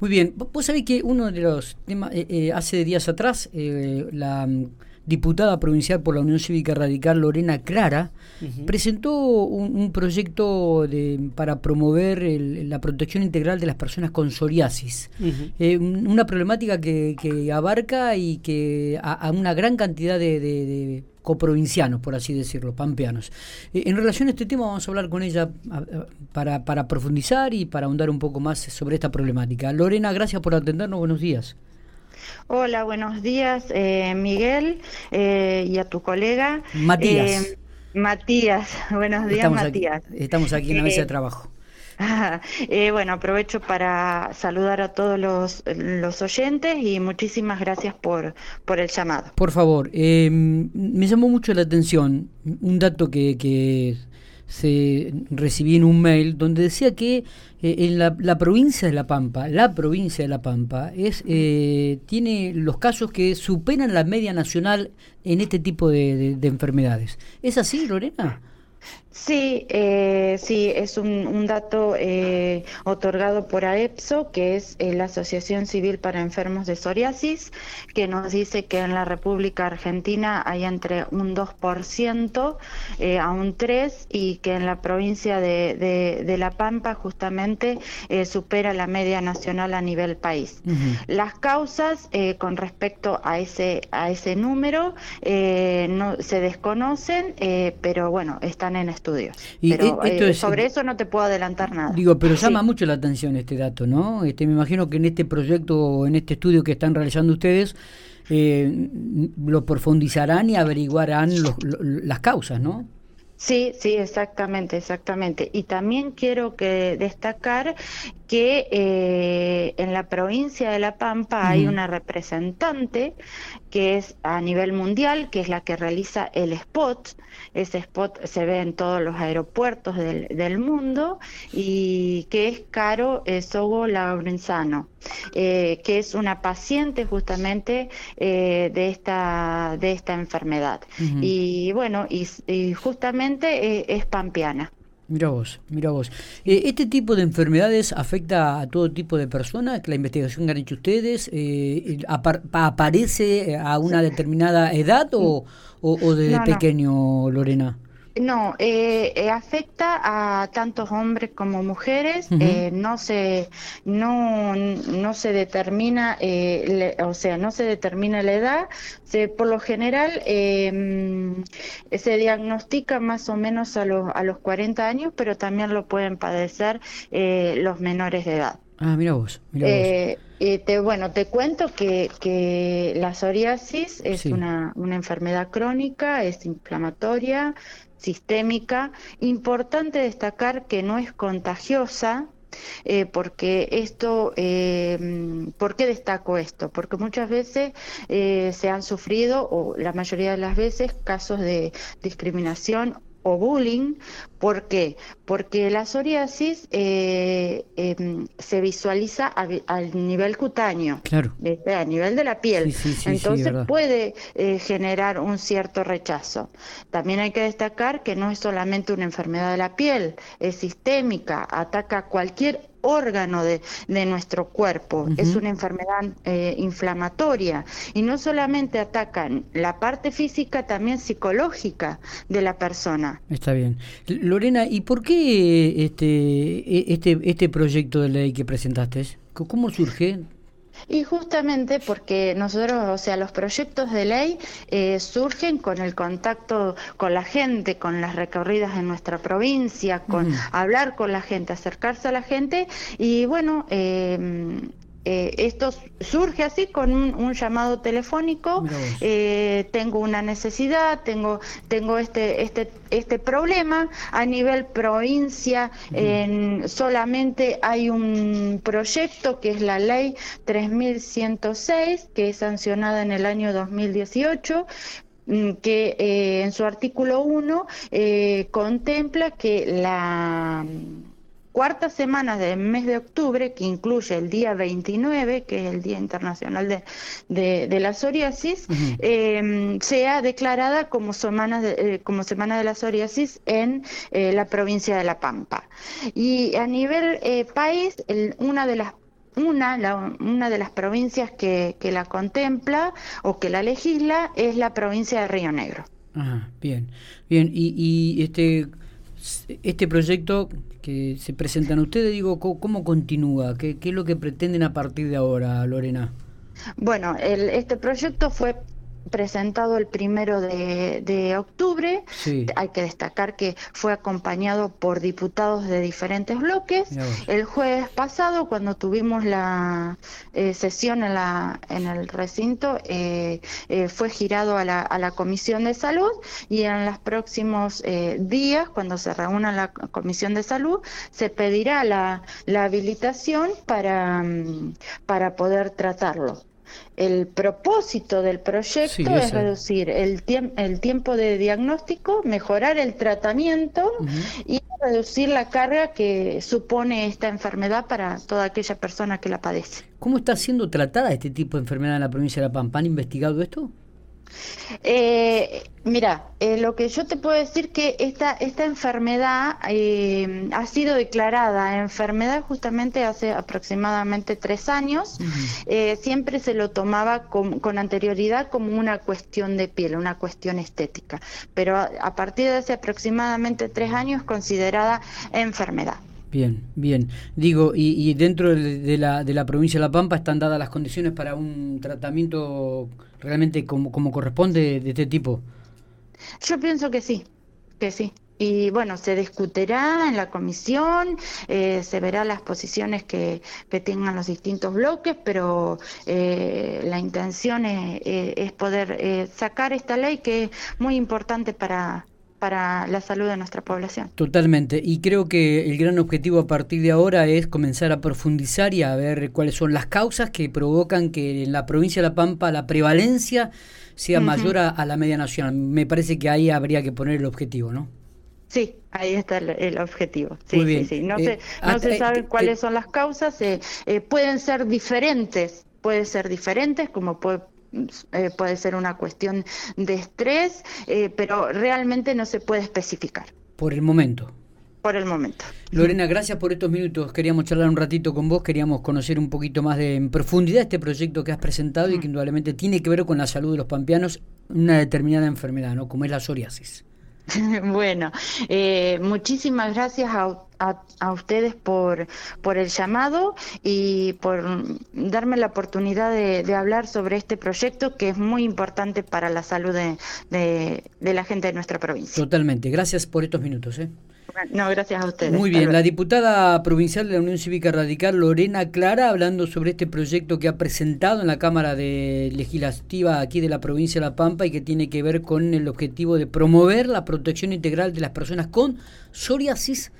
Muy bien, vos sabés que uno de los temas, eh, eh, hace días atrás, eh, la mm, diputada provincial por la Unión Cívica Radical, Lorena Clara, presentó un, proyecto de, para promover la protección integral de las personas con psoriasis, una problemática que, abarca y que a, una gran cantidad de coprovincianos, por así decirlo, pampeanos. Eh, en relación a este tema vamos a hablar con ella para, para profundizar y para ahondar un poco más sobre esta problemática. Lorena, gracias por atendernos, buenos días. Hola, buenos días, eh, Miguel, eh, y a tu colega. Matías. Matías, buenos días, Matías. estamos aquí en la mesa de trabajo. Eh, bueno, aprovecho para saludar a todos los, los oyentes y muchísimas gracias por, por el llamado. Por favor, eh, me llamó mucho la atención un dato que, que se recibí en un mail donde decía que eh, en la, la, provincia de La Pampa, la provincia de La Pampa, es tiene los casos que superan la media nacional en este tipo de, de enfermedades. ¿Es así, Lorena? Sí, eh, sí, es un, dato eh, otorgado por AEPSO, que es eh, la Asociación Civil para Enfermos de Psoriasis, que nos dice que en la República Argentina hay entre un 2% a un 3% y que en la provincia de, La Pampa justamente supera la media nacional a nivel país. Las causas con respecto a ese, a ese número no se desconocen, pero bueno, están en estudio y pero eh, sobre eso no te puedo adelantar nada. Digo, pero llama mucho la atención este dato, ¿no? Este, me imagino que en este proyecto, en este estudio que están realizando ustedes, eh, lo profundizarán y averiguarán las causas, ¿no? Sí, sí, exactamente, exactamente. Y también quiero que destacar que eh, en la provincia de La Pampa hay una representante que es a nivel mundial, que es la que realiza el spot. Ese spot se ve en todos los aeropuertos del, mundo y que es Caro Sogo Laurenzano, eh, que es una paciente justamente eh, de, esta, de esta enfermedad. Y bueno, y, justamente eh, es pampeana. Mira vos, mira vos. Eh, ¿Este tipo de enfermedades afecta a todo tipo de personas? ¿La investigación que han hecho ustedes eh, aparece a una determinada edad o, o, desde pequeño, Lorena? No, eh, eh, afecta a tantos hombres como mujeres. eh, no se no no se determina, eh, o sea, no se determina la edad. Se, por lo general em, se diagnostica más o menos a los a los 40 años, pero también lo pueden padecer eh, los menores de edad. Ah, mira vos. Mira vos. te, bueno, te cuento que, que la psoriasis es una, una enfermedad crónica, es inflamatoria, sistémica. Importante destacar que no es contagiosa, eh, porque esto, eh, ¿por qué destaco esto? Porque muchas veces eh, se han sufrido, o la mayoría de las veces, casos de discriminación o bullying. ¿Por qué? Porque la psoriasis eh, em, se visualiza al nivel cutáneo, claro. a nivel de la piel. Entonces puede eh, generar un cierto rechazo. También hay que destacar que no es solamente una enfermedad de la piel, es sistémica, ataca cualquier órgano de, de nuestro cuerpo, es una enfermedad eh, inflamatoria y no solamente atacan la parte física, también psicológica de la persona. Está bien. Lorena, ¿y por qué este, e, este, este proyecto de ley que presentaste? ¿Cómo surge? Y justamente porque nosotros, o sea, los proyectos de ley eh, surgen con el contacto con la gente, con las recorridas en nuestra provincia, con hablar con la gente, acercarse a la gente y bueno, eh, eh, esto surge así con un, llamado telefónico, eh, tengo una necesidad, tengo, tengo este, este, este problema. A nivel provincia, en, solamente hay un proyecto que es la ley 3106, que es sancionada en el año 2018, mm, que eh, en su artículo 1 contempla que la cuarta semana del mes de octubre, que incluye el día 29, que es el Día Internacional de, de, la Psoriasis, em, sea declarada como semana de, eh, como semana de la psoriasis en eh, la provincia de La Pampa. Y a nivel eh, país, una de las una, una de las provincias que, que la contempla o que la legisla es la provincia de Río Negro. Ah, bien, bien. Y, y este, este proyecto que se presentan ustedes, digo, ¿cómo, continúa? ¿Qué, ¿Qué, es lo que pretenden a partir de ahora, Lorena? Bueno, el, este proyecto fue presentado el primero de, octubre. Hay que destacar que fue acompañado por diputados de diferentes bloques. El jueves pasado, cuando tuvimos la eh, sesión en, la, en el recinto, eh, eh, fue girado a la, a la Comisión de Salud y en los próximos días, cuando se reúna la Comisión de Salud, se pedirá la, la habilitación para, mm, para poder tratarlo. El propósito del proyecto es reducir el, el tiempo de diagnóstico, mejorar el tratamiento y reducir la carga que supone esta enfermedad para toda aquella persona que la padece. ¿Cómo está siendo tratada este tipo de enfermedad en la provincia de La Pampa? ¿Han investigado esto? Eh, mira, eh, lo que yo te puedo decir que esta, esta enfermedad eh, ha sido declarada enfermedad justamente hace aproximadamente tres años. Eh, siempre se lo tomaba con, con, anterioridad como una cuestión de piel, una cuestión estética, pero a, partir de hace aproximadamente tres años considerada enfermedad. Bien, bien. Digo, y, y dentro de la, de la provincia de La Pampa están dadas las condiciones para un tratamiento realmente como, como corresponde de este tipo. Yo pienso que sí, que sí. Y bueno, se discutirá en la comisión, eh, se verá las posiciones que, que, tengan los distintos bloques, pero eh, la intención es, es poder eh, sacar esta ley que es muy importante para, para la salud de nuestra población. Totalmente, y creo que el gran objetivo a partir de ahora es comenzar a profundizar y a ver cuáles son las causas que provocan que en la provincia de La Pampa la prevalencia sea mayor a, la media nacional. Me parece que ahí habría que poner el objetivo, ¿no? Sí, ahí está el, objetivo. Sí, sí, sí. No, se, no se sabe cuáles son las causas, eh, eh, pueden ser diferentes, pueden ser diferentes, como puede eh, puede ser una cuestión de estrés, eh, pero realmente no se puede especificar. Por el momento. Por el momento. Lorena, gracias por estos minutos. Queríamos charlar un ratito con vos, queríamos conocer un poquito más de en profundidad este proyecto que has presentado y que indudablemente tiene que ver con la salud de los pampeanos, una determinada enfermedad, ¿no? Como es la psoriasis. bueno, eh, muchísimas gracias a, a, ustedes por, por el llamado y por darme la oportunidad de, de, hablar sobre este proyecto que es muy importante para la salud de, de, de la gente de nuestra provincia. Totalmente, gracias por estos minutos. ¿eh? No, gracias a ustedes. Muy bien, la diputada provincial de la Unión Cívica Radical, Lorena Clara, hablando sobre este proyecto que ha presentado en la Cámara de Legislativa aquí de la provincia de La Pampa y que tiene que ver con el objetivo de promover la protección integral de las personas con psoriasis